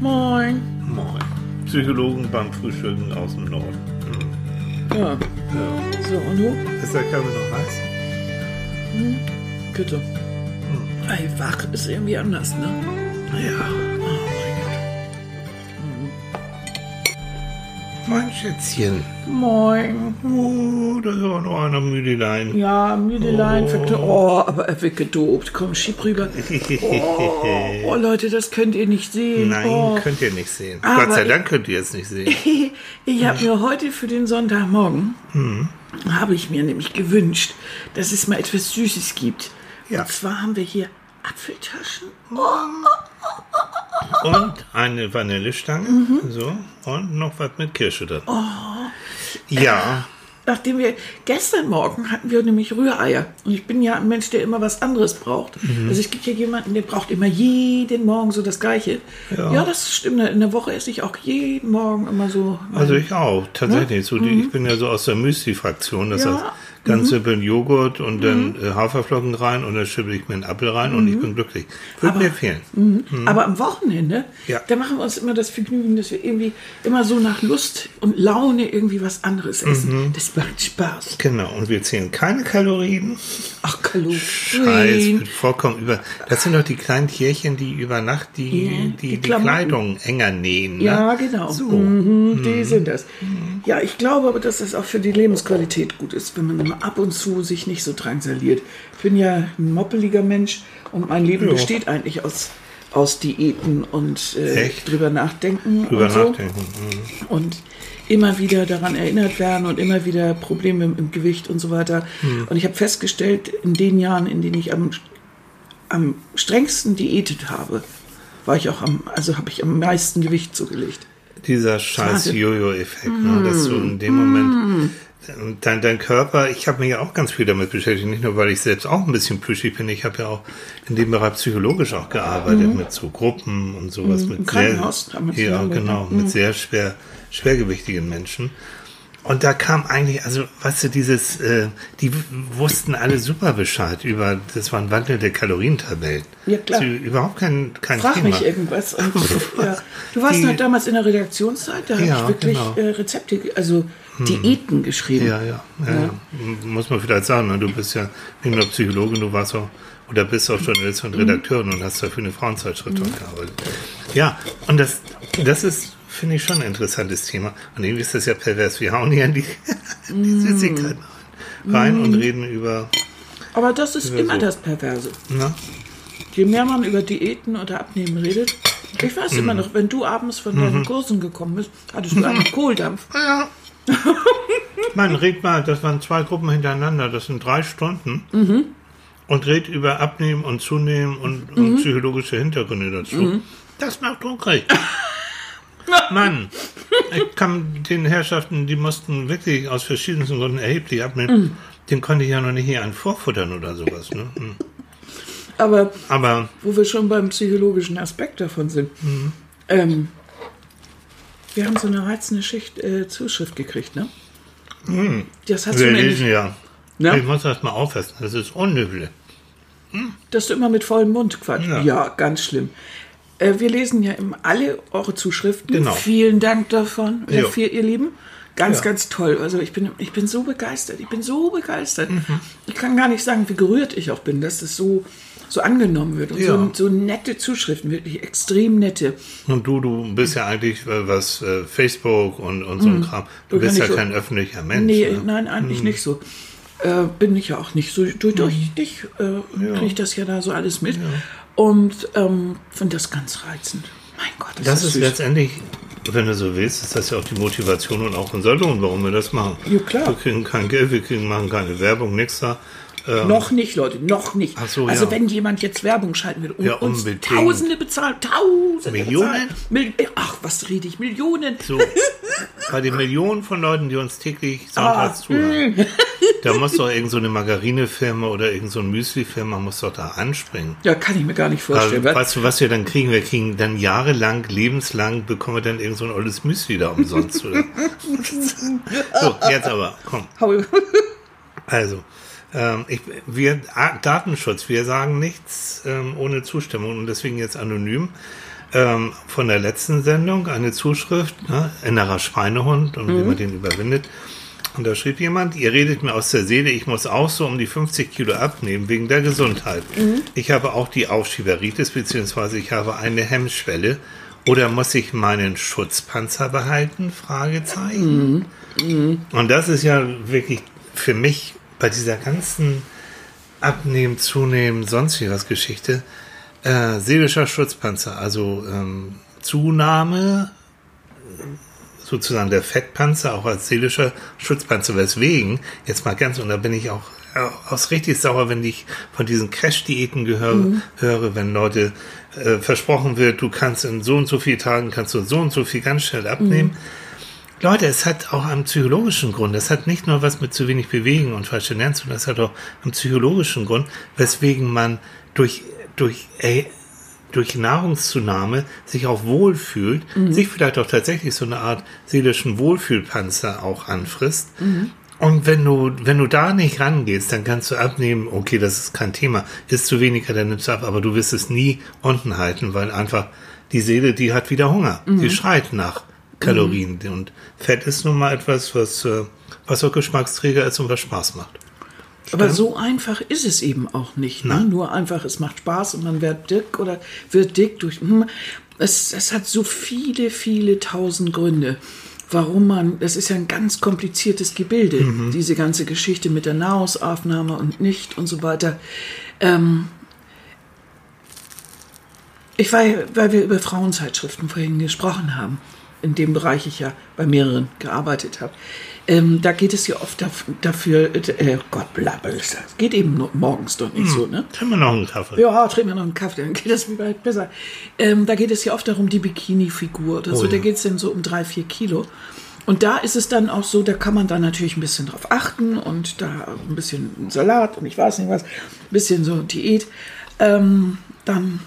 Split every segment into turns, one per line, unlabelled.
Moin.
Moin. Psychologen beim Frühstücken aus dem Norden.
Ja.
Ja.
So, und du?
Ist der Kaffee noch heiß?
Bitte. Ey, wach ist irgendwie anders, ne?
Ja. Mein Schätzchen.
Moin.
Oh, da ist auch noch einer Müdelein.
Ja, Müdelein, oh. oh, aber er wird gedopt. Komm, schieb rüber. Oh, oh, Leute, das könnt ihr nicht sehen.
Nein,
oh.
könnt ihr nicht sehen.
Aber
Gott sei Dank könnt ihr es nicht sehen.
Ich habe mir heute für den Sonntagmorgen, habe ich mir nämlich gewünscht, dass es mal etwas Süßes gibt.
Ja.
Und zwar haben wir hier Apfeltaschen.
Und eine Vanillestange. So. Und noch was mit Kirsche drin. Ja.
Nachdem wir gestern Morgen hatten wir nämlich Rühreier. Und ich bin ja ein Mensch, der immer was anderes braucht.
Mhm.
Also es gibt hier jemanden, der braucht immer jeden Morgen so das Gleiche. Ja, das stimmt. In der Woche esse ich auch jeden Morgen immer so.
Also ich auch, tatsächlich. So die, Ich bin ja so aus der Müsli-Fraktion. Das
Ja.
heißt, ganz simpel Joghurt und dann äh, Haferflocken rein und dann schippe ich mir einen Apfel rein und ich bin glücklich. Würde mir fehlen.
Aber am Wochenende,
Mhm. Ja.
da machen wir uns immer das Vergnügen, dass wir irgendwie immer so nach Lust und Laune irgendwie was anderes essen.
Mhm.
Das macht Spaß.
Genau. Und wir zählen keine Kalorien.
Ach, Kalorien.
Scheiß, wird vollkommen über. Das sind doch die kleinen Tierchen, die über Nacht die,
Ja,
die,
die
die. Kleidung enger nähen. Ne?
Ja, genau.
So.
Mhm, Die sind das. Ja, ich glaube aber, dass das auch für die Lebensqualität gut ist, wenn man ab und zu sich nicht so drangsaliert. Ich bin ja ein moppeliger Mensch und mein Leben
Ja.
besteht eigentlich aus, aus Diäten und äh, drüber nachdenken.
Drüber
und so.
nachdenken. Mhm.
und immer wieder daran erinnert werden und immer wieder Probleme im, im Gewicht und so weiter. Und ich habe festgestellt, in den Jahren, in denen ich am, am strengsten diätet habe, war ich auch am, also habe ich am meisten Gewicht zugelegt.
Dieser scheiß. Jojo-Effekt, ne? dass du in dem Moment dein, dein Körper, ich habe mich ja auch ganz viel damit beschäftigt, nicht nur, weil ich selbst auch ein bisschen plüschig bin, ich habe ja auch in dem Bereich psychologisch auch gearbeitet, mit so Gruppen und sowas. mit
Im Krankenhaus haben wir
Ja, genau, mit sehr schwer, schwergewichtigen Menschen. Und da kam eigentlich, also, weißt du, dieses, äh, die wussten alle super Bescheid über, das waren wandelnde Kalorientabellen.
Ja, klar.
Ist überhaupt kein, kein
Frag
Thema.
mich irgendwas. Und, ja. Du warst
Die-
halt damals in der Redaktionszeit, da habe
Ja,
ich wirklich
genau.
Äh, Rezepte, also Diäten geschrieben.
Ja, ja, ja, ja. Muss man vielleicht sagen, ne? du bist ja nicht nur Psychologin, du warst auch oder bist auch Journalistin und Redakteurin und hast dafür eine Frauenzeitschrift auch gearbeitet. Ja, und das, das ist, finde ich, schon ein interessantes Thema. Und irgendwie ist das ja pervers. Wir hauen hier in die, die Süßigkeiten rein und reden über,
Aber das ist immer
so.
das Perverse.
ne?
Je mehr man über Diäten oder Abnehmen redet, ich weiß
Mhm.
immer noch, wenn du abends von deinen Kursen gekommen bist, hattest du einen Kohldampf.
Ja. Man red mal, das waren zwei Gruppen hintereinander, das sind drei Stunden. Und red über Abnehmen und Zunehmen und, und psychologische Hintergründe dazu. Das macht hungrig. Mann, ich kann den Herrschaften, die mussten wirklich aus verschiedensten Gründen erheblich abnehmen. Den konnte ich ja noch nicht hier an vorfuttern oder sowas. Ne? Hm.
Aber
Aber
wo wir schon beim psychologischen Aspekt davon sind,
Mhm.
ähm, wir haben so eine reizende Schicht, äh, Zuschrift gekriegt, ne? Das hast
wir
du mir
lesen
nicht,
ja.
Ne?
Ich muss das mal auffassen, das ist unhöflich.
dass du immer mit vollem Mund quatschst. Ja,
Ja.
ganz schlimm. Äh, wir lesen ja immer alle eure Zuschriften.
Genau.
Vielen Dank davon, dafür, ihr Lieben. Ganz,
Ja.
ganz toll. Also ich bin, ich bin so begeistert. Ich bin so begeistert.
Mhm.
Ich kann gar nicht sagen, wie gerührt ich auch bin, dass das so, so angenommen wird. Und
Ja.
so, so nette Zuschriften, wirklich extrem nette.
Und du, du bist ja eigentlich äh, was äh, Facebook und, und so ein Kram. Du bist ja
so-
kein öffentlicher Mensch.
Nee,
ne?
nein, eigentlich nicht so. Äh, bin ich ja auch nicht so. Durch, durch
Mhm.
dich äh, kriege ich das ja da so alles mit. Und ähm, finde das ganz reizend. Mein Gott, das,
Das ist
süß.
letztendlich, wenn du so willst, ist das ja auch die Motivation und auch unser Lohn, warum wir das machen.
Ja, klar.
Wir kriegen kein Geld, wir kriegen, machen keine Werbung, nichts da. Ähm,
Noch nicht, Leute, noch nicht.
Ach so,
also
ja.
wenn jemand jetzt Werbung schalten will und
Ja,
uns. Tausende bezahlt, Tausende
Millionen?
bezahlt. Mil Ach, was rede ich, Millionen.
so, bei den Millionen von Leuten, die uns täglich
Ah,
sonntags zuhören,
hm.
da muss doch irgend so eine Margarinefirma oder irgend so ein Müslifirma muss doch da anspringen.
Ja, kann ich mir gar nicht vorstellen.
Also, weißt du, was wir dann kriegen? Wir kriegen dann jahrelang, lebenslang, bekommen wir dann irgend so ein olles Müsli da umsonst, so, jetzt aber, komm. Also, ähm, ich, wir, Datenschutz, wir sagen nichts ähm, ohne Zustimmung und deswegen jetzt anonym. ähm, von der letzten Sendung eine Zuschrift, ne, innerer Schweinehund und wie man den überwindet. Und da schrieb jemand, ihr redet mir aus der Seele, ich muss auch so um die 50 Kilo abnehmen wegen der Gesundheit. Ich habe auch die Aufschieberitis, beziehungsweise ich habe eine Hemmschwelle. Oder muss ich meinen Schutzpanzer behalten? Fragezeichen. Und das ist ja wirklich für mich bei dieser ganzen Abnehmen, Zunehmen, sonst wie was Geschichte, äh, seelischer Schutzpanzer, also ähm, Zunahme sozusagen der Fettpanzer auch als seelischer Schutzpanzer. Weswegen, jetzt mal ganz, und da bin ich auch äh, aus richtig sauer, wenn ich von diesen Crash-Diäten gehöre, höre, wenn Leute äh, versprochen wird, du kannst in so und so vielen Tagen kannst du so und so viel ganz schnell abnehmen. Leute, es hat auch einen psychologischen Grund. Es hat nicht nur was mit zu wenig Bewegen und falsche Ernährung zu tun, es hat auch einen psychologischen Grund, weswegen man durch, durch, äh, durch Nahrungszunahme sich auch wohlfühlt, sich vielleicht auch tatsächlich so eine Art seelischen Wohlfühlpanzer auch anfrisst. Und wenn du, wenn du da nicht rangehst, dann kannst du abnehmen, okay, das ist kein Thema, ist zu weniger, dann nimmst du ab, aber du wirst es nie unten halten, weil einfach die Seele, die hat wieder Hunger. Die schreit nach Kalorien. Und Fett ist nun mal etwas, was, äh, was auch Geschmacksträger ist und was Spaß macht.
Aber so einfach ist es eben auch nicht. Ne? Nur einfach, es macht Spaß und man wird dick oder wird dick durch. hm, Es, es hat so viele, viele tausend Gründe, warum man. Das ist ja ein ganz kompliziertes Gebilde, diese ganze Geschichte mit der Nahrungsaufnahme und nicht und so weiter. Ähm, ich war, weil wir über Frauenzeitschriften vorhin gesprochen haben, in dem Bereich ich ja bei mehreren gearbeitet habe. Ähm, da geht es ja oft daf dafür, äh, Gott, blablabla, es geht eben nur morgens doch nicht so, ne?
Haben wir noch einen Kaffee?
Ja, trinken wir noch einen Kaffee, dann geht das vielleicht besser. Ähm, da geht es ja oft darum, die Bikini-Figur oder so.
Oh
Da
ja.
geht es dann so um drei, vier Kilo. Und da ist es dann auch so, da kann man dann natürlich ein bisschen drauf achten und da ein bisschen Salat und ich weiß nicht was, ein bisschen so Diät. Ähm, dann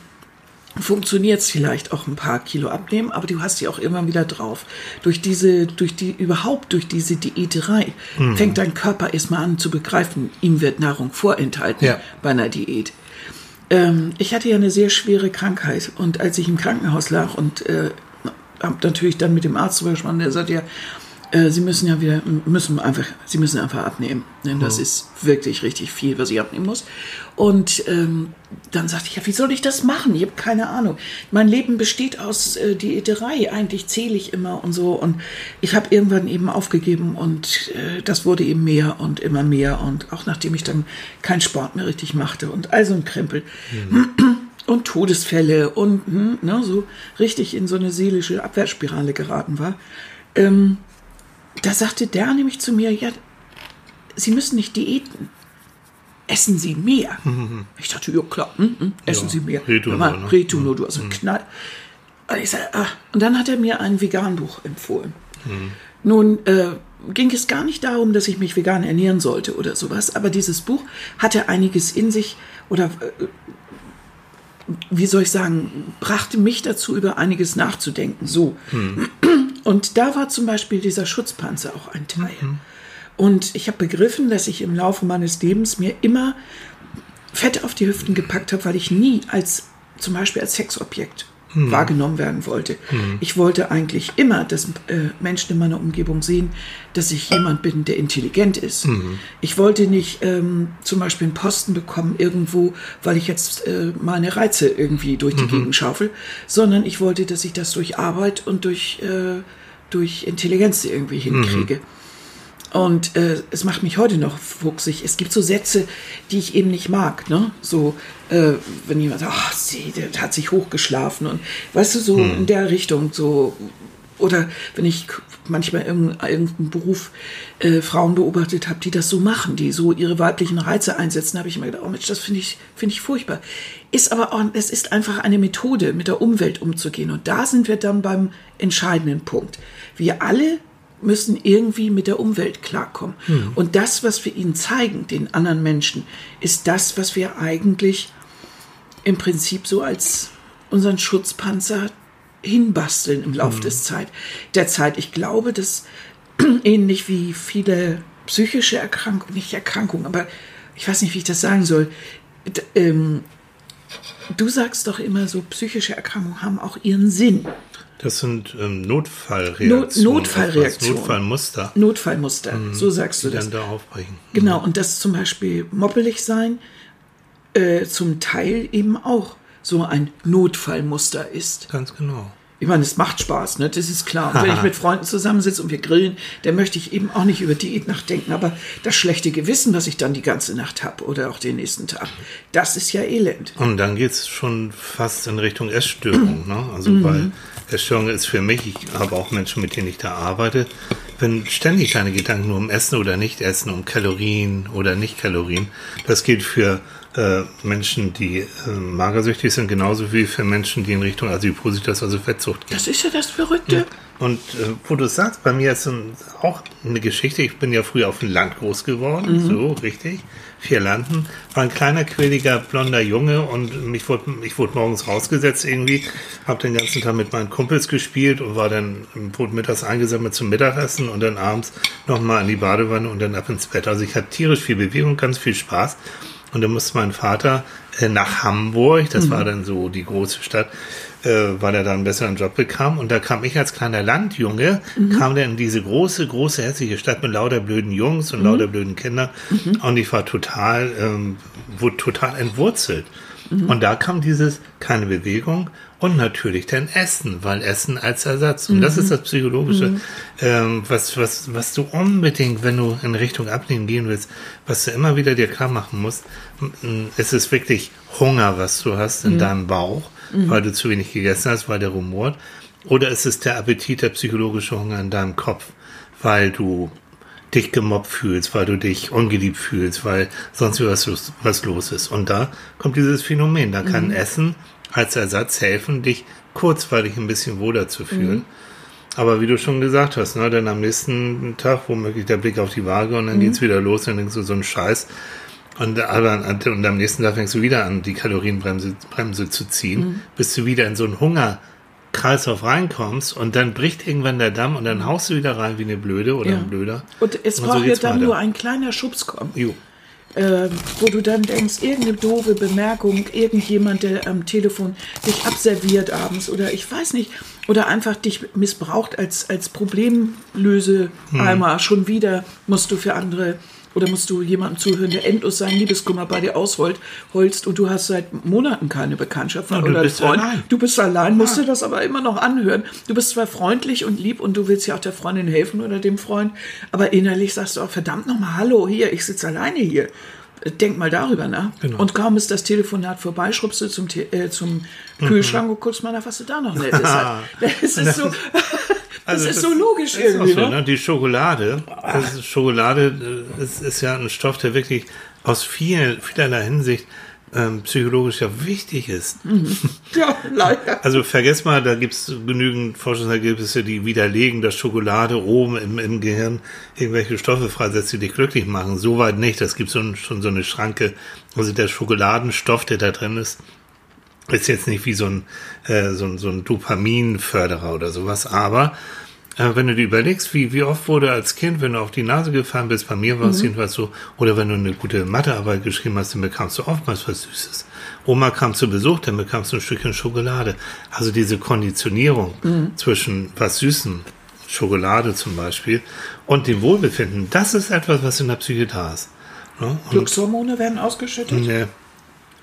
funktioniert es vielleicht auch ein paar Kilo abnehmen, aber du hast die auch immer wieder drauf. Durch diese, durch die, überhaupt durch diese Diäterei fängt dein Körper erstmal an zu begreifen, ihm wird Nahrung vorenthalten
Ja.
bei einer Diät. Ähm, ich hatte ja eine sehr schwere Krankheit und als ich im Krankenhaus lag und äh, habe natürlich dann mit dem Arzt drüber gesprochen, der sagt ja, äh, Sie müssen ja wieder, müssen einfach, Sie müssen einfach abnehmen. Denn das ist wirklich richtig viel, was ich abnehmen muss. Und ähm, dann sagte ich, ja, wie soll ich das machen? Ich habe keine Ahnung. Mein Leben besteht aus äh, Diäterei. Eigentlich zähle ich immer und so. Und ich habe irgendwann eben aufgegeben und äh, das wurde eben mehr und immer mehr. Und auch nachdem ich dann keinen Sport mehr richtig machte und all so ein Krempel. Und Todesfälle und hm, ne, so richtig in so eine seelische Abwärtsspirale geraten war. Ähm, da sagte der nämlich zu mir, ja, Sie müssen nicht diäten. Essen Sie mehr. Ich dachte, ja klar, hm, hm, essen
Ja,
Sie mehr.
Retu
Hör mal,
ne?
Nur, du hast einen Knall. Und, ich sag, ah. und dann hat er mir ein Veganbuch empfohlen. Nun äh, ging es gar nicht darum, dass ich mich vegan ernähren sollte oder sowas, aber dieses Buch hatte einiges in sich oder äh, wie soll ich sagen, brachte mich dazu, über einiges nachzudenken. So. Und da war zum Beispiel dieser Schutzpanzer auch ein Teil. Und ich habe begriffen, dass ich im Laufe meines Lebens mir immer Fett auf die Hüften gepackt habe, weil ich nie als zum Beispiel als Sexobjekt wahrgenommen werden wollte. Ich wollte eigentlich immer, dass äh, Menschen in meiner Umgebung sehen, dass ich jemand bin, der intelligent ist. Ich wollte nicht ähm, zum Beispiel einen Posten bekommen irgendwo, weil ich jetzt äh, meine Reize irgendwie durch die Gegend schaufel, sondern ich wollte, dass ich das durch Arbeit und durch, äh, durch Intelligenz irgendwie hinkriege. Und äh, es macht mich heute noch fuchsig. Es gibt so Sätze, die ich eben nicht mag. Ne? So, äh, wenn jemand sagt, ach, sie, der hat sich hochgeschlafen. Und weißt du, so in der Richtung. so Oder wenn ich manchmal irgendeinen irgendeinen Beruf äh, Frauen beobachtet habe, die das so machen, die so ihre weiblichen Reize einsetzen, habe ich immer gedacht, oh Mensch, das finde ich, finde ich furchtbar. Ist aber auch, es ist einfach eine Methode, mit der Umwelt umzugehen. Und da sind wir dann beim entscheidenden Punkt. Wir alle müssen irgendwie mit der Umwelt klarkommen. Und das, was wir ihnen zeigen, den anderen Menschen, ist das, was wir eigentlich im Prinzip so als unseren Schutzpanzer hinbasteln im Laufe des Zeit, der Zeit. Ich glaube, dass ähnlich wie viele psychische Erkrankungen, nicht Erkrankungen, aber ich weiß nicht, wie ich das sagen soll, ähm, du sagst doch immer so, psychische Erkrankungen haben auch ihren Sinn.
Das sind ähm, Notfallreaktionen.
Not, Notfallreaktionen.
Notfallmuster.
Notfallmuster, mhm. so sagst du
die
das.
dann da aufbrechen.
Genau, und das zum Beispiel moppelig sein äh, zum Teil eben auch so ein Notfallmuster ist.
Ganz genau.
Ich meine, es macht Spaß, ne? das ist klar. Und wenn ich mit Freunden zusammensitze und wir grillen, dann möchte ich eben auch nicht über Diät nachdenken. Aber das schlechte Gewissen, was ich dann die ganze Nacht habe oder auch den nächsten Tag, das ist ja elend.
Und dann geht es schon fast in Richtung Essstörung. Ne? Also, mhm. weil Essstörung ist für mich, ich habe auch Menschen, mit denen ich da arbeite, wenn ständig deine Gedanken nur um Essen oder nicht Essen, um Kalorien oder nicht Kalorien, das gilt für äh, Menschen, die äh, magersüchtig sind, genauso wie für Menschen, die in Richtung Adipositas, also Fettsucht
gehen. Das ist ja das Verrückte. Ja.
Und äh, wo du sagst, bei mir ist ein, auch eine Geschichte, ich bin ja früher auf dem Land groß geworden, mhm. so richtig, vier Landen, war ein kleiner, quäliger, blonder Junge und mich wurde, ich wurde morgens rausgesetzt irgendwie, habe den ganzen Tag mit meinen Kumpels gespielt und war dann, wurde mittags eingesammelt zum Mittagessen und dann abends nochmal in die Badewanne und dann ab ins Bett. Also ich hatte tierisch viel Bewegung, ganz viel Spaß und dann musste mein Vater äh, nach Hamburg, das mhm. war dann so die große Stadt, äh, weil er da einen besseren Job bekam. Und da kam ich als kleiner Landjunge, mhm. kam dann in diese große, große, hässliche Stadt mit lauter blöden Jungs und mhm. lauter blöden Kindern. Mhm. Und ich war total, ähm, wurde total entwurzelt. Mhm. Und da kam dieses, keine Bewegung und natürlich dein Essen, weil Essen als Ersatz. Und mhm. das ist das Psychologische, mhm. ähm, was, was, was du unbedingt, wenn du in Richtung Abnehmen gehen willst, was du immer wieder dir klar machen musst, es ist wirklich Hunger, was du hast in mhm. deinem Bauch, mhm. weil du zu wenig gegessen hast, weil der rumort. Oder ist es der Appetit, der psychologische Hunger in deinem Kopf, weil du dich gemobbt fühlst, weil du dich ungeliebt fühlst, weil sonst was, was los ist. Und da kommt dieses Phänomen. Da kann mhm. Essen als Ersatz helfen, dich kurzweilig ein bisschen wohler zu fühlen. Mhm. Aber wie du schon gesagt hast, ne, dann am nächsten Tag womöglich der Blick auf die Waage und dann mhm. geht's wieder los, dann denkst du so ein Scheiß. Und, aber, und am nächsten Tag fängst du wieder an, die Kalorienbremse Bremse zu ziehen, mhm. bis du wieder in so einen Hungerkreislauf reinkommst und dann bricht irgendwann der Damm und dann haust du wieder rein wie eine Blöde oder ja. ein Blöder.
Und es braucht so ja dann weiter. nur ein kleiner Schubs kommen. Jo äh, wo du dann denkst, irgendeine doofe Bemerkung, irgendjemand, der am Telefon dich abserviert abends oder ich weiß nicht, oder einfach dich missbraucht als, als Problemlöseeimer. Hm. Schon wieder musst du für andere oder musst du jemandem zuhören, der endlos seinen Liebeskummer bei dir ausholst und du hast seit Monaten keine Bekanntschaft ja, oder Freund. Allein. Du bist allein, musst ja. du das aber immer noch anhören. Du bist zwar freundlich und lieb und du willst ja auch der Freundin helfen oder dem Freund, aber innerlich sagst du auch, verdammt nochmal, hallo, hier, ich sitze alleine hier. Denk mal darüber nach. Genau. Und kaum ist das Telefonat vorbei, schrubbst du zum, äh, zum mhm. Kühlschrank und guckst mal nach, was du da noch nettes hast. Das ist so. Also das ist so logisch ist irgendwie. So,
ne? Die Schokolade, ist, Schokolade ist, ist, ja ein Stoff, der wirklich aus viel, vielerlei Hinsicht ähm, psychologisch ja wichtig ist. Mhm. Ja, leider. Also vergesst mal, da gibt es genügend Forschungsergebnisse, die widerlegen, dass Schokolade oben im, im Gehirn irgendwelche Stoffe freisetzt, die dich glücklich machen. Soweit nicht. Das gibt so ein, schon so eine Schranke. Also der Schokoladenstoff, der da drin ist, ist jetzt nicht wie so ein, äh, so, ein so ein Dopaminförderer oder sowas, aber äh, wenn du dir überlegst, wie, wie oft wurde als Kind, wenn du auf die Nase gefallen bist, bei mir war es mhm. jedenfalls so, oder wenn du eine gute Mathearbeit geschrieben hast, dann bekamst du oftmals was Süßes. Oma kam zu Besuch, dann bekamst du ein Stückchen Schokolade. Also diese Konditionierung mhm. zwischen was Süßem, Schokolade zum Beispiel, und dem Wohlbefinden, das ist etwas, was in der Psyche da ist.
Ne? Glückshormone werden ausgeschüttet?
Nee,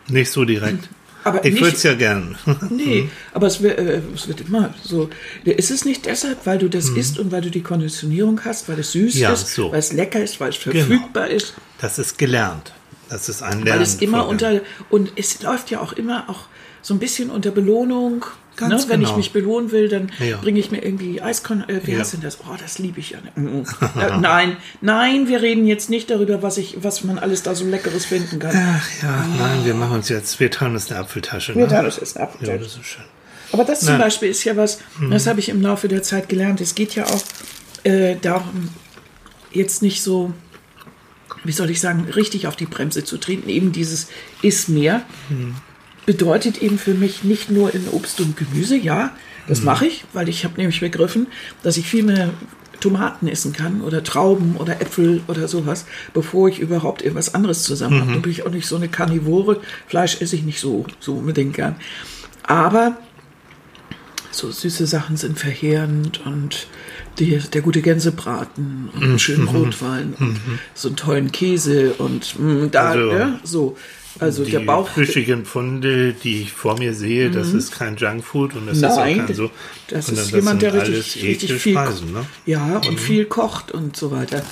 nicht so direkt. Aber ich würde es ja gern.
nee, aber es wird, äh, es wird immer so. Ist es nicht deshalb, weil du das mhm. isst und weil du die Konditionierung hast, weil es süß ja, ist, so. weil es lecker ist, weil es genau. verfügbar genau. ist?
Das ist gelernt. Das ist ein Lernen.
Weil es immer unter, und es läuft ja auch immer auch so ein bisschen unter Belohnung Ganz ne? Wenn genau. ich mich belohnen will, dann ja. bringe ich mir irgendwie Eiskon. Äh, wie ja. heißt denn das? Oh, das liebe ich ja. äh, nein, nein, wir reden jetzt nicht darüber, was ich, was man alles da so Leckeres finden kann.
Ach ja, oh. nein, wir machen uns jetzt, wir teilen uns eine Apfeltasche.
Wir ne? teilen uns jetzt eine Apfeltasche. Ja, das ist schön. Aber das zum Beispiel ist ja was, mhm. das habe ich im Laufe der Zeit gelernt. Es geht ja auch äh, darum, jetzt nicht so, wie soll ich sagen, richtig auf die Bremse zu treten. Eben dieses ist mehr. Mhm bedeutet eben für mich nicht nur in Obst und Gemüse, ja, das mhm. mache ich, weil ich habe nämlich begriffen, dass ich viel mehr Tomaten essen kann oder Trauben oder Äpfel oder sowas, bevor ich überhaupt irgendwas anderes zusammen habe. Dann bin ich auch nicht so eine Karnivore. Fleisch esse ich nicht so, so unbedingt gern. Aber so süße Sachen sind verheerend und die, der gute Gänsebraten und einen schönen Rotwein und so einen tollen Käse und mh, da,
Also,
ja, so. Also
die
der Bauch.
flüschigen Pfunde, die ich vor mir sehe, das ist kein Junkfood und das ist auch
Nein,
kein so.
das ist jemand, der
sind
richtig, richtig viel
Speisen, ne?
Ja, und viel kocht und so weiter.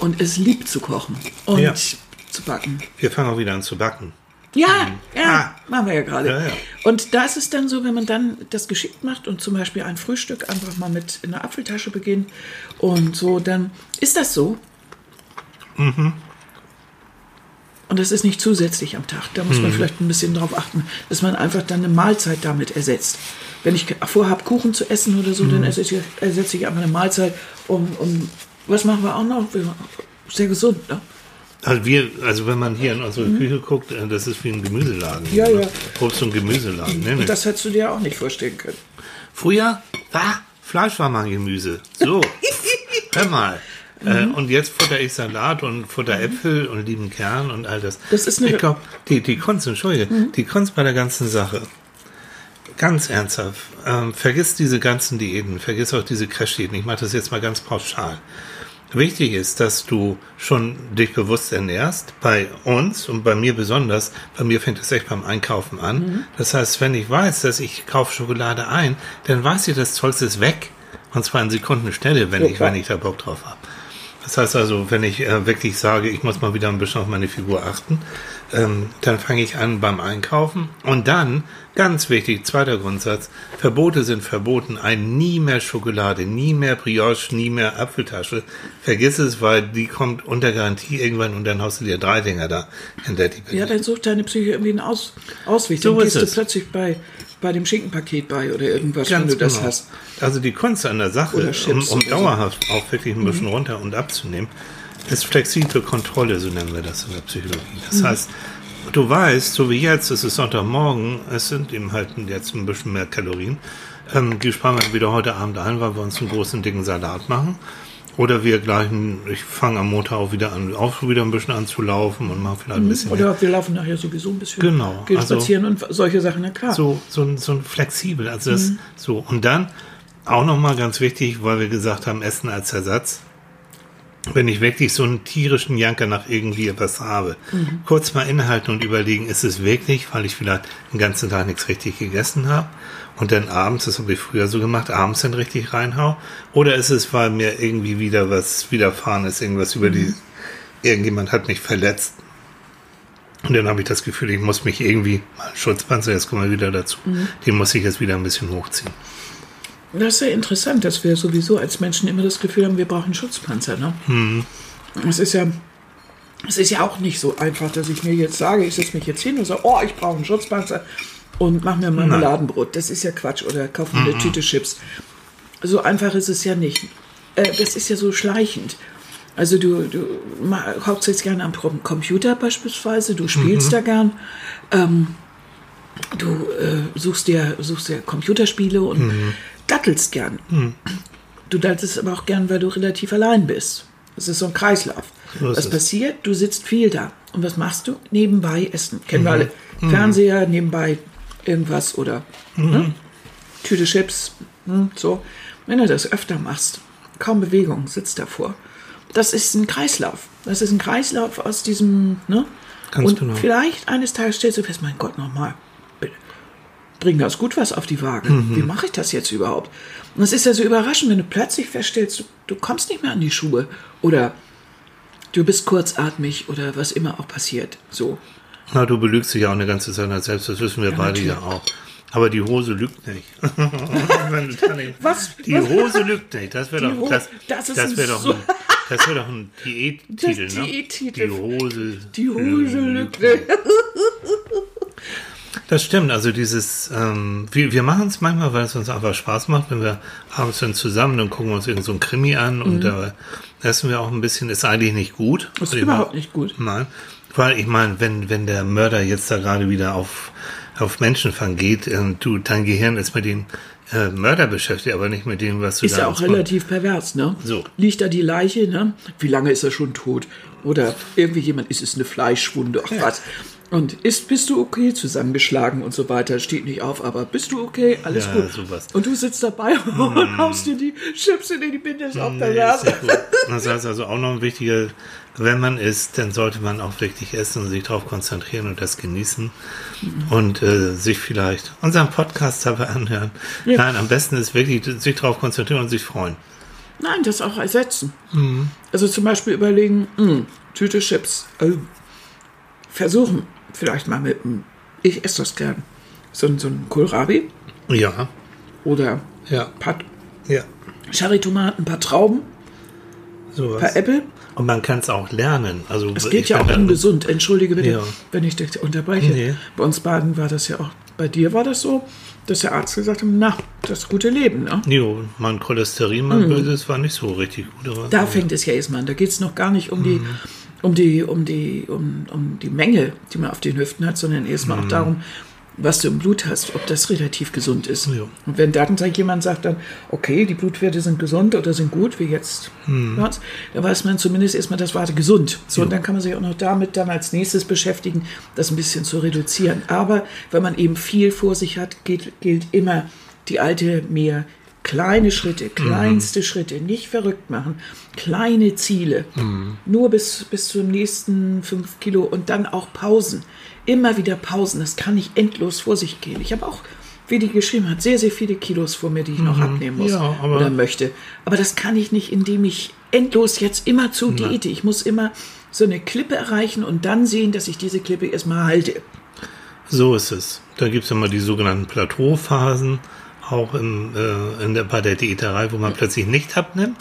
Und es liebt zu kochen und
Ja.
zu backen.
Wir fangen auch wieder an zu backen.
Ja, ja,
Ah.
machen wir ja gerade.
Ja, ja.
Und da ist es dann so, wenn man dann das geschickt macht und zum Beispiel ein Frühstück einfach mal mit in der Apfeltasche beginnt und so, dann ist das so.
Mhm.
Und das ist nicht zusätzlich am Tag. Da muss
Mhm.
man vielleicht ein bisschen drauf achten, dass man einfach dann eine Mahlzeit damit ersetzt. Wenn ich vorhabe, Kuchen zu essen oder so,
Mhm.
dann ersetze ich, ersetze ich einfach eine Mahlzeit um, um, was machen wir auch noch? Sehr gesund, ne?
Also wir, also wenn man hier in unsere Küche guckt, äh, das ist wie ein Gemüseladen.
Mhm. Ja, ja.
Obst- und Gemüseladen. Ne?
Und das hättest du dir auch nicht vorstellen können.
Früher war Fleisch war mal Gemüse. So, hör mal. Äh,
Mhm.
und jetzt futter ich Salat und futter Äpfel und lieben Kern und all das.
Das ist eine- Mhm.
ich glaube, die, die Kunst, entschuldige, die Kunst bei der ganzen Sache, ganz ernsthaft, ähm, vergiss diese ganzen Diäten, vergiss auch diese Crash-Diäten. Ich mache das jetzt mal ganz pauschal. Wichtig ist, dass du schon dich bewusst ernährst, bei uns und bei mir besonders. Bei mir fängt es echt beim Einkaufen an.
Mhm.
Das heißt, wenn ich weiß, dass ich kaufe Schokolade ein, dann weiß ich, das Zeugs ist weg. Und zwar in Sekundenstelle, wenn
Ja,
ich, wenn ich da Bock drauf habe. Das heißt also, wenn ich äh, wirklich sage, ich muss mal wieder ein bisschen auf meine Figur achten, ähm, dann fange ich an beim Einkaufen und dann, ganz wichtig, zweiter Grundsatz, Verbote sind verboten, ein nie mehr Schokolade, nie mehr Brioche, nie mehr Apfeltasche. Vergiss es, weil die kommt unter Garantie irgendwann und dann hast du dir drei Dinger da hinter die
Ja, dann sucht deine Psyche irgendwie einen Aus Ausweg.
So
dann
ist
gehst du
es.
plötzlich bei, bei dem Schinkenpaket bei oder irgendwas, wenn
Ganz
du das
genau.
hast.
Also die Kunst an der Sache, um, um
oder so.
dauerhaft auch wirklich ein bisschen runter und abzunehmen, ist flexible Kontrolle, so nennen wir das in der Psychologie. Das
Mhm.
heißt, du weißt, so wie jetzt, es ist Sonntagmorgen, es sind eben halt jetzt ein bisschen mehr Kalorien. Ähm, die sparen wir wieder heute Abend ein, weil wir uns einen großen, dicken Salat machen. Oder wir gleichen, ich fange am Montag auch wieder an, auch wieder ein bisschen an zu laufen und mache vielleicht ein bisschen mehr.
Mhm. Oder wir laufen nachher sowieso ein bisschen.
Genau,
Gehen
also-
spazieren und solche Sachen, na klar.
so, so, so flexibel. Also das, so. Und dann auch nochmal ganz wichtig, weil wir gesagt haben, Essen als Ersatz. Wenn ich wirklich so einen tierischen Janker nach irgendwie etwas habe, kurz mal innehalten und überlegen, ist es wirklich, weil ich vielleicht den ganzen Tag nichts richtig gegessen habe und dann abends, das habe ich früher so gemacht, abends dann richtig reinhau? Oder ist es, weil mir irgendwie wieder was widerfahren ist, irgendwas über die, irgendjemand hat mich verletzt? Und dann habe ich das Gefühl, ich muss mich irgendwie, mein Schutzpanzer, jetzt kommen wir wieder dazu, den muss ich jetzt wieder ein bisschen hochziehen.
Das ist ja interessant, dass wir sowieso als Menschen immer das Gefühl haben, wir brauchen Schutzpanzer. Ne?
Mhm.
Es ist ja. Es ist ja auch nicht so einfach, dass ich mir jetzt sage, ich setze mich jetzt hin und sage, oh, ich brauche einen Schutzpanzer und mache mir ein Marmeladenbrot. Das ist ja Quatsch. Oder kaufe mir
Mhm.
eine Tüte Chips. So einfach ist es ja nicht. Äh, das ist ja so schleichend. Also du, du hockst jetzt gerne am Computer beispielsweise, du spielst
Mhm.
da gern. Ähm, du äh, suchst, dir, suchst dir Computerspiele und
Mhm.
Dattelst gern. Du dattelst aber auch gern, weil du relativ allein bist. Das ist so ein Kreislauf.
So
was passiert? Du sitzt viel da. Und was machst du? Nebenbei essen. Kennen
Mhm.
wir alle. Fernseher, nebenbei irgendwas oder
Mhm.
ne? Tüte Chips. Hm, so. Wenn du das öfter machst, kaum Bewegung, sitzt davor. Das ist ein Kreislauf. Das ist ein Kreislauf aus diesem, ne?
Ganz
Und
genau.
vielleicht eines Tages stellst du fest, mein Gott, nochmal, bitte, bring ganz gut was auf die Waage.
Mhm.
Wie mache ich das jetzt überhaupt? Und es ist ja so überraschend, wenn du plötzlich feststellst, du, du kommst nicht mehr an die Schuhe oder du bist kurzatmig oder was immer auch passiert. So.
Na, du belügst dich ja auch eine ganze Zeit selbst, das wissen wir beide
natürlich.
ja auch. Aber die Hose lügt nicht.
Was?
Die Hose lügt nicht. Das wäre doch, das,
das ist
das
ein
wäre doch, ein, das wäre doch ein Diättitel,
Das
ne?
Diättitel.
Die Hose.
Die Hose lügt nicht.
Das stimmt, also dieses, ähm, wir, wir machen es manchmal, weil es uns einfach Spaß macht, wenn wir abends dann zusammen, dann gucken wir uns irgend so Krimi an und da essen wir auch ein bisschen, ist eigentlich nicht gut.
Ist
ich
überhaupt
mein-
nicht gut.
Nein, weil ich meine, wenn, wenn der Mörder jetzt da gerade wieder auf, auf Menschenfang geht, ähm, du, dein Gehirn ist mit den äh, Mörder beschäftigt, aber nicht mit dem, was du
ist
da
ja auch relativ pervers, ne?
So.
Liegt da die Leiche, ne? Wie lange ist er schon tot? Oder irgendwie jemand, ist es eine Fleischwunde? Ach was. Und ist, bist du okay? Zusammengeschlagen und so weiter. Steht nicht auf, aber bist du okay? Alles
Ja,
gut.
sowas.
Und du sitzt dabei und haust dir die Chips in die Binde auf der Nase.
Das heißt also auch noch ein wichtiger, wenn man isst, dann sollte man auch wirklich essen und sich darauf konzentrieren und das genießen und äh, sich vielleicht unseren Podcast dabei anhören.
Ja.
Nein, am besten ist wirklich sich darauf konzentrieren und sich freuen.
Nein, das auch ersetzen.
Mhm.
Also zum Beispiel überlegen, mh, Tüte Chips. Oh. Versuchen, vielleicht mal mit einem, ich esse das gern, so, ein- so ein Kohlrabi
Ja,
oder
ja,
ein paar
ja,
Cherrytomaten, ein paar Trauben, ein
sowas.
paar Äpfel.
Und man kann es auch lernen. Also
Es geht ja auch ungesund. Entschuldige bitte,
Ja.
wenn ich dich unterbreche.
Nee.
Bei uns Baden war das ja auch, bei dir war das so, dass der Arzt gesagt hat, na, das gute Leben. Ne?
Jo, mein Cholesterin, mein Böses war nicht so richtig gut.
Mhm. Da fängt es ja erstmal an. Da geht es noch gar nicht um die,
Mhm.
Um die, um die, um, um die Menge, die man auf den Hüften hat, sondern erstmal
Mhm.
auch darum, was du im Blut hast, ob das relativ gesund ist.
Ja.
Und wenn dann jemand sagt dann, okay, die Blutwerte sind gesund oder sind gut, wie jetzt, was, dann weiß man zumindest erstmal, das war gesund. So, und dann kann man sich auch noch damit dann als nächstes beschäftigen, das ein bisschen zu reduzieren. Aber wenn man eben viel vor sich hat, gilt, gilt immer die alte mehr kleine Schritte, kleinste Schritte, nicht verrückt machen, kleine Ziele, nur bis, bis zum nächsten fünf Kilo und dann auch Pausen. Immer wieder Pausen, das kann nicht endlos vor sich gehen. Ich habe auch, wie die geschrieben hat, sehr, sehr viele Kilos vor mir, die ich noch abnehmen muss
Ja, aber-
oder möchte. Aber das kann ich nicht, indem ich endlos jetzt immer zu diete. Ich muss immer so eine Klippe erreichen und dann sehen, dass ich diese Klippe erstmal halte.
So ist es. Da gibt es immer die sogenannten Plateauphasen, auch im, äh, in der, bei der Diäterei, wo man plötzlich nicht abnimmt,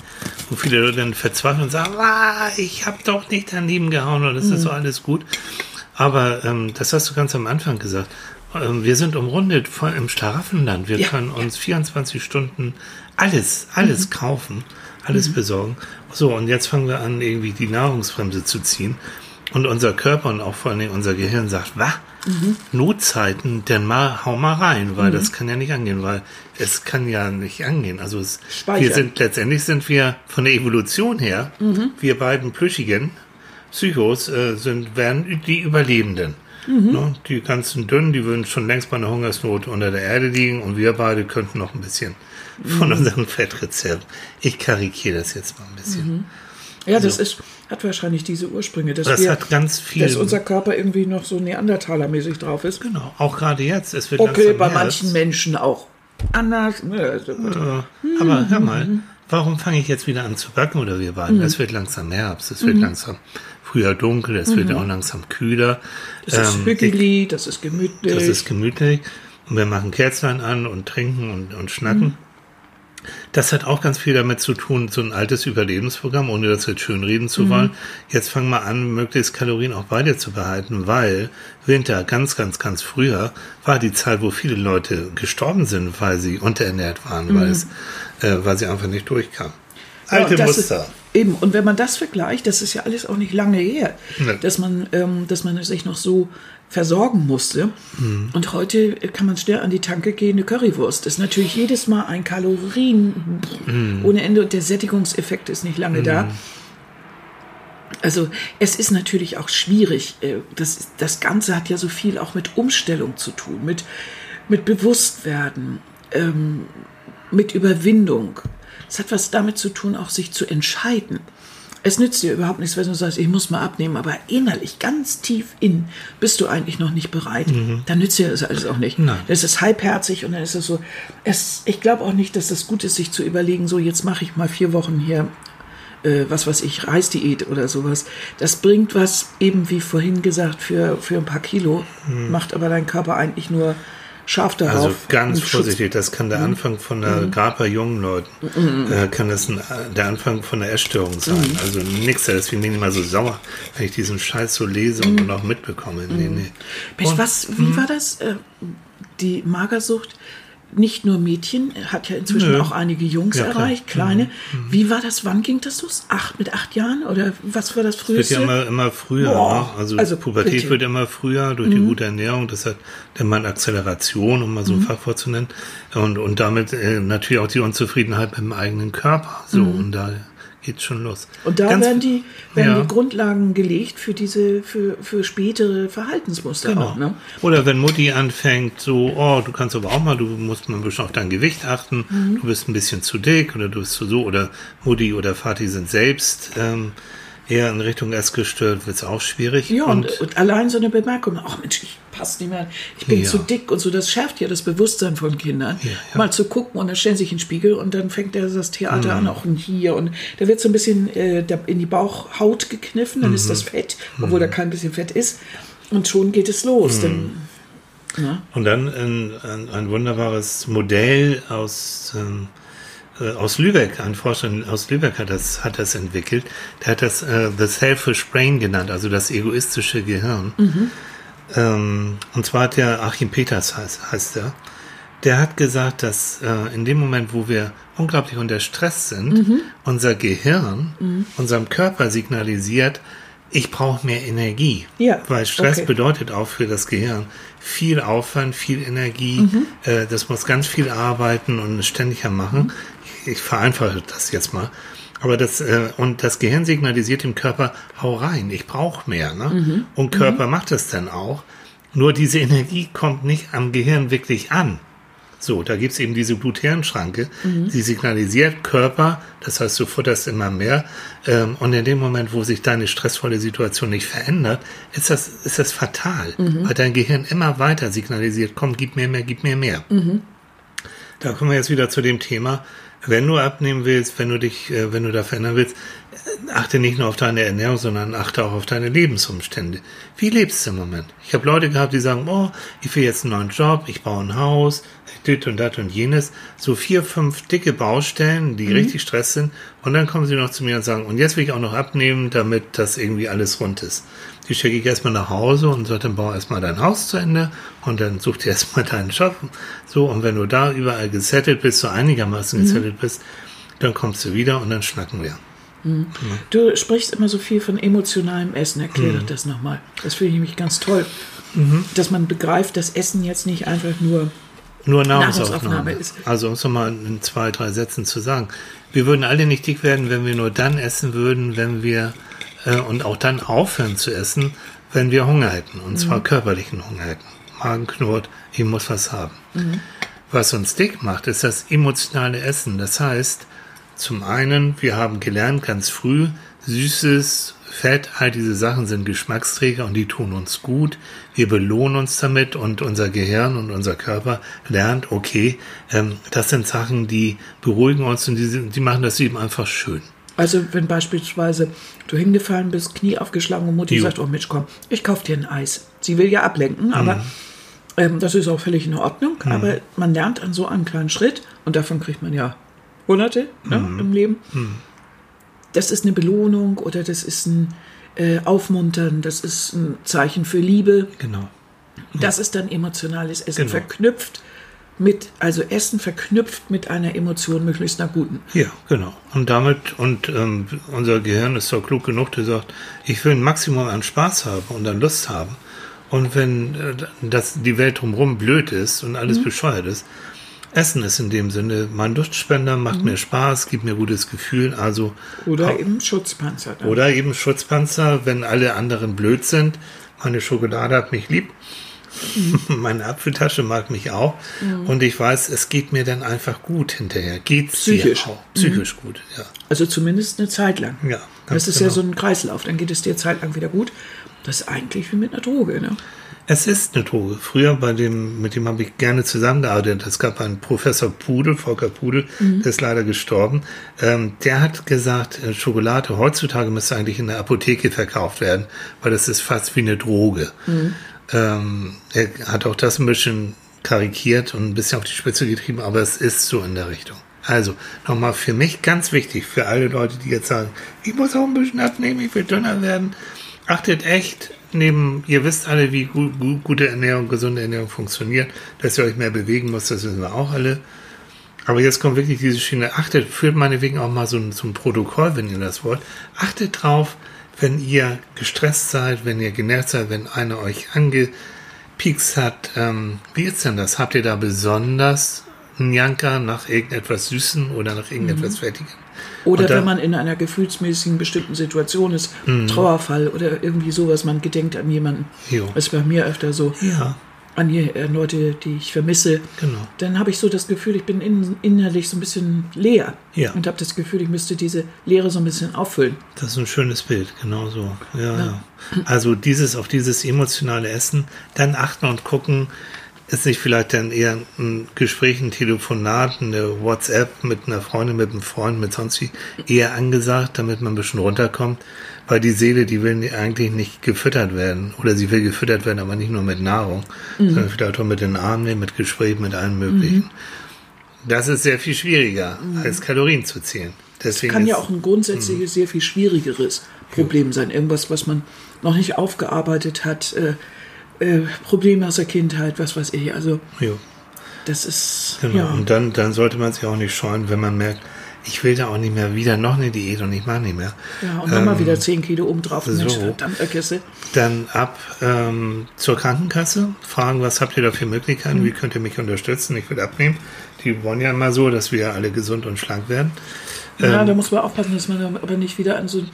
wo viele Leute dann verzweifeln und sagen, ah, ich habe doch nicht daneben gehauen und es ist so alles gut. Aber ähm, das hast du ganz am Anfang gesagt. Ähm, wir sind umrundet von, im Schlaraffenland. Wir
Ja,
können uns 24 Stunden alles, alles kaufen, alles besorgen. So, und jetzt fangen wir an, irgendwie die Nahrungsbremse zu ziehen. Und unser Körper und auch vor allen Dingen unser Gehirn sagt, was? Notzeiten, denn mal hau mal rein, weil das kann ja nicht angehen, weil es kann ja nicht angehen. Also es,
Speichern.
wir sind letztendlich sind wir von der Evolution her, wir beiden Plüschigen Psychos äh, sind werden die Überlebenden. Ne? Die ganzen Dünnen, die würden schon längst bei einer Hungersnot unter der Erde liegen und wir beide könnten noch ein bisschen von unserem Fettrezept. Ich karikiere das jetzt mal ein bisschen.
Ja, das ist, hat wahrscheinlich diese Ursprünge, dass,
Das
wir,
hat ganz viel.
dass unser Körper irgendwie noch so Neandertaler-mäßig drauf ist.
genau, auch gerade jetzt. Es wird
Okay, bei manchen Menschen auch anders. Ne, also.
Äh, Aber hör mal, warum fange ich jetzt wieder an zu backen oder wir beiden? Es wird langsam Herbst, es wird langsam früher dunkel, es wird auch langsam kühler.
Das ist
Ähm,
hügelig, das ist gemütlich.
Das ist gemütlich. Und wir machen Kerzlein an und trinken und, und schnacken. Das hat auch ganz viel damit zu tun, so ein altes Überlebensprogramm, ohne das jetzt schön reden zu wollen. Jetzt fangen wir an, möglichst Kalorien auch bei dir zu behalten, weil Winter, ganz, ganz, ganz früher, war die Zeit, wo viele Leute gestorben sind, weil sie unterernährt waren, weil, es, äh, weil sie einfach nicht durchkamen.
Ja,
Alte
das
Muster.
Ist, eben, und wenn man das vergleicht, das ist ja alles auch nicht lange her,
Nee.
dass, man, ähm, dass man sich noch so versorgen musste.
Mhm.
Und heute kann man schnell an die Tanke gehen, eine Currywurst. Das ist natürlich jedes Mal ein Kalorien
Mhm.
ohne Ende und der Sättigungseffekt ist nicht lange da. Also es ist natürlich auch schwierig. äh, Das, das Ganze hat ja so viel auch mit Umstellung zu tun, mit, mit Bewusstwerden, ähm, mit Überwindung. Es hat was damit zu tun, auch sich zu entscheiden. Es nützt dir überhaupt nichts, wenn du sagst, ich muss mal abnehmen, aber innerlich, ganz tief in, bist du eigentlich noch nicht bereit. Dann nützt dir das alles auch nicht.
Nein.
Das ist halbherzig und dann ist es so. Es, ich glaube auch nicht, dass das gut ist, sich zu überlegen, so jetzt mache ich mal vier Wochen hier äh, was weiß ich, Reisdiät oder sowas. Das bringt was, eben wie vorhin gesagt, für, für ein paar Kilo, macht aber dein Körper eigentlich nur scharf darauf.
Also ganz vorsichtig, das kann der Anfang von der, gerade bei jungen Leuten, äh, kann das ein, der Anfang von der Essstörung sein. Also nix, deswegen bin ich immer so sauer, wenn ich diesen Scheiß so lese und auch mitbekomme. Nee, nee.
Mensch, was, wie war das? Äh, die Magersucht, nicht nur Mädchen, hat ja inzwischen
Nö.
auch einige Jungs
Ja, klar. Mhm.
erreicht, kleine. Wie war das? Wann ging das los? Acht mit acht Jahren oder was war das
Es wird ja immer, immer früher. Ne? Also,
also
Pubertät
bitte. Mhm.
wird immer früher durch die gute Ernährung. Das hat dann mal Acceleration, um mal so ein
Mhm.
Fachwort zu nennen. Und, und damit äh, natürlich auch die Unzufriedenheit mit dem eigenen Körper. So, und da geht's schon los.
Und da
Ganz-
werden die, werden
Ja.
die Grundlagen gelegt für diese, für, für spätere Verhaltensmuster
Genau.
auch, ne?
Oder wenn Mutti anfängt, so, oh, du kannst aber auch mal, du musst mal ein bisschen auf dein Gewicht achten,
Mhm.
du bist ein bisschen zu dick oder du bist zu so, oder Mutti oder Vati sind selbst ähm, eher in Richtung Essgestört, wird's auch schwierig.
Ja, und, und allein so eine Bemerkung, ach Mensch, ich passe nicht mehr, ich bin
Ja.
zu dick und so, das schärft ja das Bewusstsein von Kindern.
Ja, ja.
Mal zu gucken und dann stellen sie sich in den Spiegel und dann fängt er das Theater
Mhm.
an, auch hier und da wird so ein bisschen äh, in die Bauchhaut gekniffen, dann
Mhm.
ist das Fett, obwohl da kein bisschen Fett ist und schon geht es los. Dann, na,
Und dann ein, ein, ein wunderbares Modell aus, ähm, äh, aus Lübeck, ein Forscher aus Lübeck hat das, hat das entwickelt. Der hat das äh, The Selfish Brain genannt, also das egoistische Gehirn. Ähm, und zwar hat der Achim Peters heißt, heißt er. Der hat gesagt, dass äh, in dem Moment, wo wir unglaublich unter Stress sind, unser Gehirn unserem Körper signalisiert, ich brauche mehr Energie.
Ja,
Weil Stress
okay.
bedeutet auch für das Gehirn viel Aufwand, viel Energie. Äh, das muss ganz viel arbeiten und ständig am machen. Ich, vereinfache das jetzt mal. Aber das, äh, und das Gehirn signalisiert dem Körper, hau rein, ich brauche mehr. Ne? Und Körper macht das dann auch. Nur diese Energie kommt nicht am Gehirn wirklich an. So, da gibt's eben diese Blut-Hirn-Schranke, die signalisiert Körper, das heißt, du futterst immer mehr. Ähm, und in dem Moment, wo sich deine stressvolle Situation nicht verändert, ist das, ist das fatal, weil dein Gehirn immer weiter signalisiert, komm, gib mir mehr, gib mir mehr. Da kommen wir jetzt wieder zu dem Thema, wenn du abnehmen willst, wenn du dich, äh, wenn du da verändern willst, äh, achte nicht nur auf deine Ernährung, sondern achte auch auf deine Lebensumstände. Wie lebst du im Moment? Ich habe Leute gehabt, die sagen, oh, ich will jetzt einen neuen Job, ich baue ein Haus, dit und dat und jenes. So vier, fünf dicke Baustellen, die richtig Stress sind. Und dann kommen sie noch zu mir und sagen, und jetzt will ich auch noch abnehmen, damit das irgendwie alles rund ist. Die schicke ich erstmal nach Hause und sage, dann bau erstmal dein Haus zu Ende und dann such dir erstmal deinen Job. So, und wenn du da überall gesettelt bist, so einigermaßen gesettelt bist, dann kommst du wieder und dann schnacken wir.
Du sprichst immer so viel von emotionalem Essen. Erklär
Mhm.
doch das nochmal. Das finde ich nämlich ganz toll. Dass man begreift, dass Essen jetzt nicht einfach nur
Nur
Nahrungsaufnahme. ist.
Also um es nochmal in zwei, drei Sätzen zu sagen. Wir würden alle nicht dick werden, wenn wir nur dann essen würden, wenn wir äh, und auch dann aufhören zu essen, wenn wir Hunger hätten. Und zwar
Mhm.
körperlichen Hunger hätten. Magen knurrt, ich muss was haben.
Mhm.
Was uns dick macht, ist das emotionale Essen. Das heißt, zum einen, wir haben gelernt ganz früh, süßes Fett, all diese Sachen sind Geschmacksträger und die tun uns gut. Wir belohnen uns damit und unser Gehirn und unser Körper lernt, okay, ähm, das sind Sachen, die beruhigen uns und die, die machen das Leben einfach schön.
Also wenn beispielsweise du hingefallen bist, Knie aufgeschlagen und Mutti
Jo.
sagt, oh Mensch, komm, ich kauf dir ein Eis. Sie will ja ablenken, aber ähm, das ist auch völlig in Ordnung. Aber man lernt an so einem kleinen Schritt und davon kriegt man ja Hunderte ne, im Leben. Das ist eine Belohnung oder das ist ein äh, Aufmuntern, das ist ein Zeichen für Liebe.
Genau.
Das ist dann emotionales Essen
Genau.
verknüpft mit, also Essen verknüpft mit einer Emotion, möglichst einer guten.
Ja, genau. Und damit, und ähm, unser Gehirn ist doch klug genug, der sagt, ich will ein Maximum an Spaß haben und an Lust haben. Und wenn äh, das, die Welt drumherum blöd ist und alles bescheuert ist, Essen ist in dem Sinne mein Lustspender, macht mir Spaß, gibt mir gutes Gefühl, also
Oder eben Schutzpanzer. Dann.
oder eben Schutzpanzer, wenn alle anderen blöd sind. Meine Schokolade hat mich lieb. Meine Apfeltasche mag mich auch. Und ich weiß, es geht mir dann einfach gut hinterher. Geht's
Psychisch.
dir auch. Psychisch gut, ja.
Also zumindest eine Zeit lang.
Ja,
das ist
genau.
ja so ein Kreislauf. Dann geht es dir zeitlang wieder gut. Das ist eigentlich wie mit einer Droge. Ne?
Es ist eine Droge. Früher bei dem, mit dem habe ich gerne zusammengearbeitet. Es gab einen Professor Pudel, Volker Pudel, der ist leider gestorben. Ähm, der hat gesagt, äh, Schokolade heutzutage müsste eigentlich in der Apotheke verkauft werden, weil das ist fast wie eine Droge. Ähm, er hat auch das ein bisschen karikiert und ein bisschen auf die Spitze getrieben, aber es ist so in der Richtung. Also, nochmal für mich ganz wichtig, für alle Leute, die jetzt sagen, ich muss auch ein bisschen abnehmen, ich will dünner werden, achtet echt neben, ihr wisst alle, wie gu gu gute Ernährung, gesunde Ernährung funktioniert, dass ihr euch mehr bewegen müsst, das wissen wir auch alle. Aber jetzt kommt wirklich diese Schiene. Achtet, führt meinetwegen auch mal so ein, so ein Protokoll, wenn ihr das wollt. Achtet drauf, wenn ihr gestresst seid, wenn ihr genervt seid, wenn einer euch angepiekst hat. Ähm, wie ist denn das? Habt ihr da besonders einen Janker nach irgendetwas Süßen oder nach irgendetwas mhm. Fettigem?
Oder dann, wenn man in einer gefühlsmäßigen bestimmten Situation ist, mhm. Trauerfall oder irgendwie sowas, man gedenkt an jemanden. Jo. Das ist bei mir öfter so.
Ja
an die äh, Leute, die ich vermisse,
genau.
dann habe ich so das Gefühl, ich bin in, innerlich so ein bisschen leer.
Ja.
Und habe das Gefühl, ich müsste diese Leere so ein bisschen auffüllen.
Das ist ein schönes Bild, genau so. Ja, ja. Also dieses auf dieses emotionale Essen, dann achten und gucken, ist nicht vielleicht dann eher ein Gespräch, ein Telefonat, eine WhatsApp mit einer Freundin, mit einem Freund, mit sonst wie eher angesagt, damit man ein bisschen runterkommt weil die Seele, die will eigentlich nicht gefüttert werden. Oder sie will gefüttert werden, aber nicht nur mit Nahrung, mhm. sondern vielleicht auch mit den Armen, mit Gesprächen, mit allem Möglichen. Mhm. Das ist sehr viel schwieriger, mhm. als Kalorien zu zählen.
Deswegen das kann ja auch ein grundsätzliches, mhm. sehr viel schwierigeres Problem sein. Irgendwas, was man noch nicht aufgearbeitet hat. Äh, äh, Probleme aus der Kindheit, was weiß ich. Also,
ja.
das ist.
Genau. Ja. Und dann, dann sollte man sich auch nicht scheuen, wenn man merkt, ich will da auch nicht mehr wieder noch eine Diät und ich mache nicht mehr.
Ja, und nochmal ähm, wieder 10 Kilo oben drauf. So, Mensch,
verdammt, Dann ab ähm, zur Krankenkasse, fragen, was habt ihr da für Möglichkeiten, mhm. wie könnt ihr mich unterstützen, ich will abnehmen. Die wollen ja immer so, dass wir alle gesund und schlank werden.
Ja, ähm, da muss man aufpassen, dass man aber nicht wieder an so einen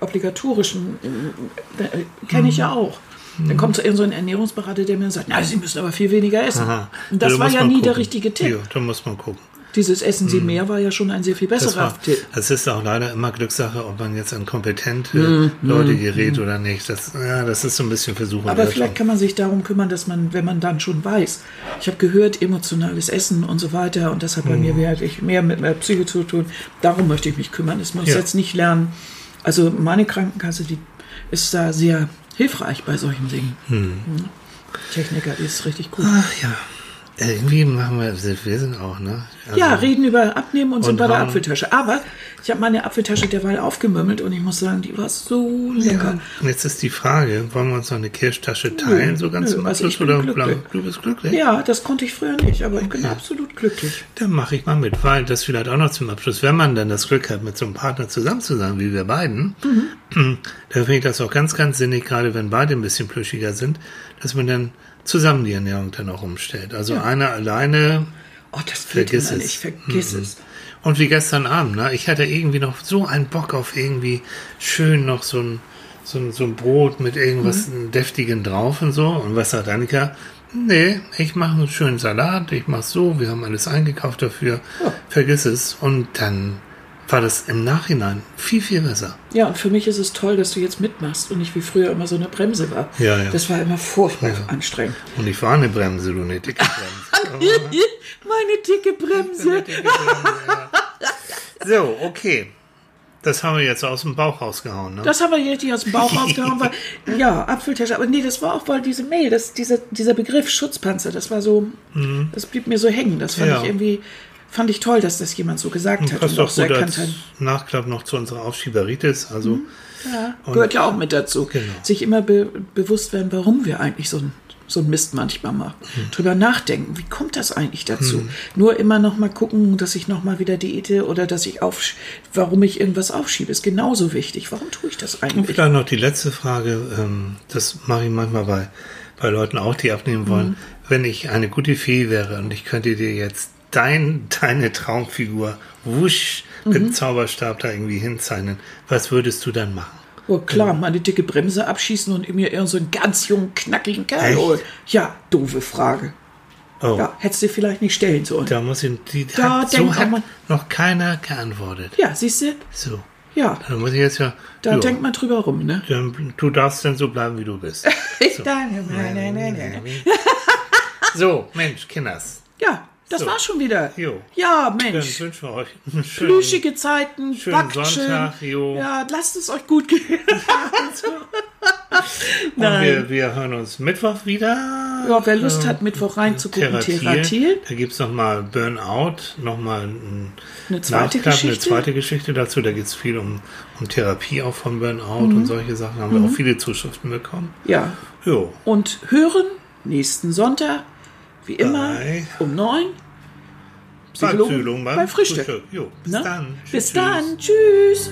obligatorischen, äh, kenne ich ja mhm. auch. Dann kommt so ein Ernährungsberater, der mir sagt, na, Sie müssen aber viel weniger essen. Aha. Und das ja, war ja nie gucken. der richtige Tipp. Ja,
da muss man gucken.
Dieses Essen Sie hm. mehr war ja schon ein sehr viel besserer
Tipp. Es ist auch leider immer Glückssache, ob man jetzt an kompetente mm, Leute gerät mm. oder nicht. Das, ja, das ist so ein bisschen Versuch.
Aber vielleicht kann man sich darum kümmern, dass man, wenn man dann schon weiß, ich habe gehört, emotionales Essen und so weiter und das hat bei mm. mir wirklich mehr mit mehr Psyche zu tun. Darum möchte ich mich kümmern. Das muss ja. jetzt nicht lernen. Also meine Krankenkasse, die ist da sehr hilfreich bei solchen Dingen. Hm. Techniker ist richtig gut.
Ach ja. Irgendwie machen wir, wir sind auch, ne?
Also ja, reden über Abnehmen und, und sind bei der Apfeltasche. Aber ich habe meine Apfeltasche derweil aufgemümmelt und ich muss sagen, die war so lecker. Ja.
Und jetzt ist die Frage, wollen wir uns noch eine Kirschtasche teilen, nö, so ganz nö, im also Abschluss? Oder
du bist glücklich? Ja, das konnte ich früher nicht, aber ich bin absolut glücklich.
Dann mache ich mal mit, weil das vielleicht auch noch zum Abschluss, wenn man dann das Glück hat, mit so einem Partner zusammen zu sein, wie wir beiden, mhm. dann finde ich das auch ganz, ganz sinnig, gerade wenn beide ein bisschen plüschiger sind, dass man dann zusammen die Ernährung dann auch umstellt. Also ja. einer alleine.
Oh, das vergiss es. nicht, vergiss mhm. es.
Und wie gestern Abend, ne? Ich hatte irgendwie noch so einen Bock auf irgendwie schön noch so ein, so ein, so ein Brot mit irgendwas mhm. Deftigen drauf und so. Und was sagt Annika? Nee, ich mache einen schönen Salat, ich mache so, wir haben alles eingekauft dafür. Ja. Vergiss es. Und dann war das im Nachhinein viel, viel besser.
Ja, und für mich ist es toll, dass du jetzt mitmachst und nicht wie früher immer so eine Bremse war.
Ja, ja.
Das war immer furchtbar ja. anstrengend.
Und ich war eine Bremse, du eine dicke Bremse.
Meine dicke Bremse. Dicke Bremse
ja. So, okay. Das haben wir jetzt aus dem Bauch rausgehauen, ne?
Das haben wir jetzt aus dem Bauch rausgehauen, weil, ja, Apfeltasche. Aber nee, das war auch, weil diese Mail, das, dieser, dieser Begriff Schutzpanzer, das war so, mhm. das blieb mir so hängen. Das fand ja. ich irgendwie, fand ich toll, dass das jemand so gesagt und hat.
Passt und auch so gut als Nachklapp noch zu unserer Aufschieberitis. Also, mhm.
ja, gehört ja auch mit dazu. Genau. Sich immer be bewusst werden, warum wir eigentlich so ein so ein Mist manchmal machen. Hm. Drüber nachdenken, wie kommt das eigentlich dazu? Hm. Nur immer noch mal gucken, dass ich noch mal wieder diete oder dass ich auf, warum ich irgendwas aufschiebe, ist genauso wichtig. Warum tue ich das eigentlich? Und
vielleicht noch die letzte Frage, ähm, das mache ich manchmal bei, bei Leuten auch, die abnehmen wollen. Hm. Wenn ich eine gute Fee wäre und ich könnte dir jetzt dein, deine Traumfigur wusch mhm. mit dem Zauberstab da irgendwie hinzeichnen, was würdest du dann machen?
Oh klar, meine dicke Bremse abschießen und mir irgend so einen ganz jungen, knackigen Kerl holen. Ja, doofe Frage. Oh. Ja, hättest du vielleicht nicht stellen sollen.
Da muss ich, die da hat, so hat man, noch keiner geantwortet.
Ja, siehst du?
So.
Ja.
Da muss ich jetzt ja.
Da jo, denkt man drüber rum, ne?
Dann, du darfst dann so bleiben, wie du bist. So, nein, nein, nein, nein. so Mensch, Kinders.
Ja, das so. war schon wieder.
Jo.
Ja, Mensch.
Dann wünschen wir euch
schönen, plüschige Zeiten,
schönen Sonntag. Jo.
Ja, lasst es euch gut gehen.
Und wir, wir hören uns Mittwoch wieder.
Ja, wer Lust hat, Mittwoch reinzugucken, Theratil.
Da gibt es nochmal Burnout, nochmal ein
Eine zweite
Nachklapp,
Geschichte.
eine zweite Geschichte dazu. Da geht es viel um, um Therapie auch von Burnout
Mhm.
und solche Sachen. Haben wir auch viele Zuschriften bekommen.
Ja.
Jo.
Und hören nächsten Sonntag, wie immer,
Bei-
um neun. Psychologen bei Frühstück.
Jo, bis dann.
Bis dann. Tschüss.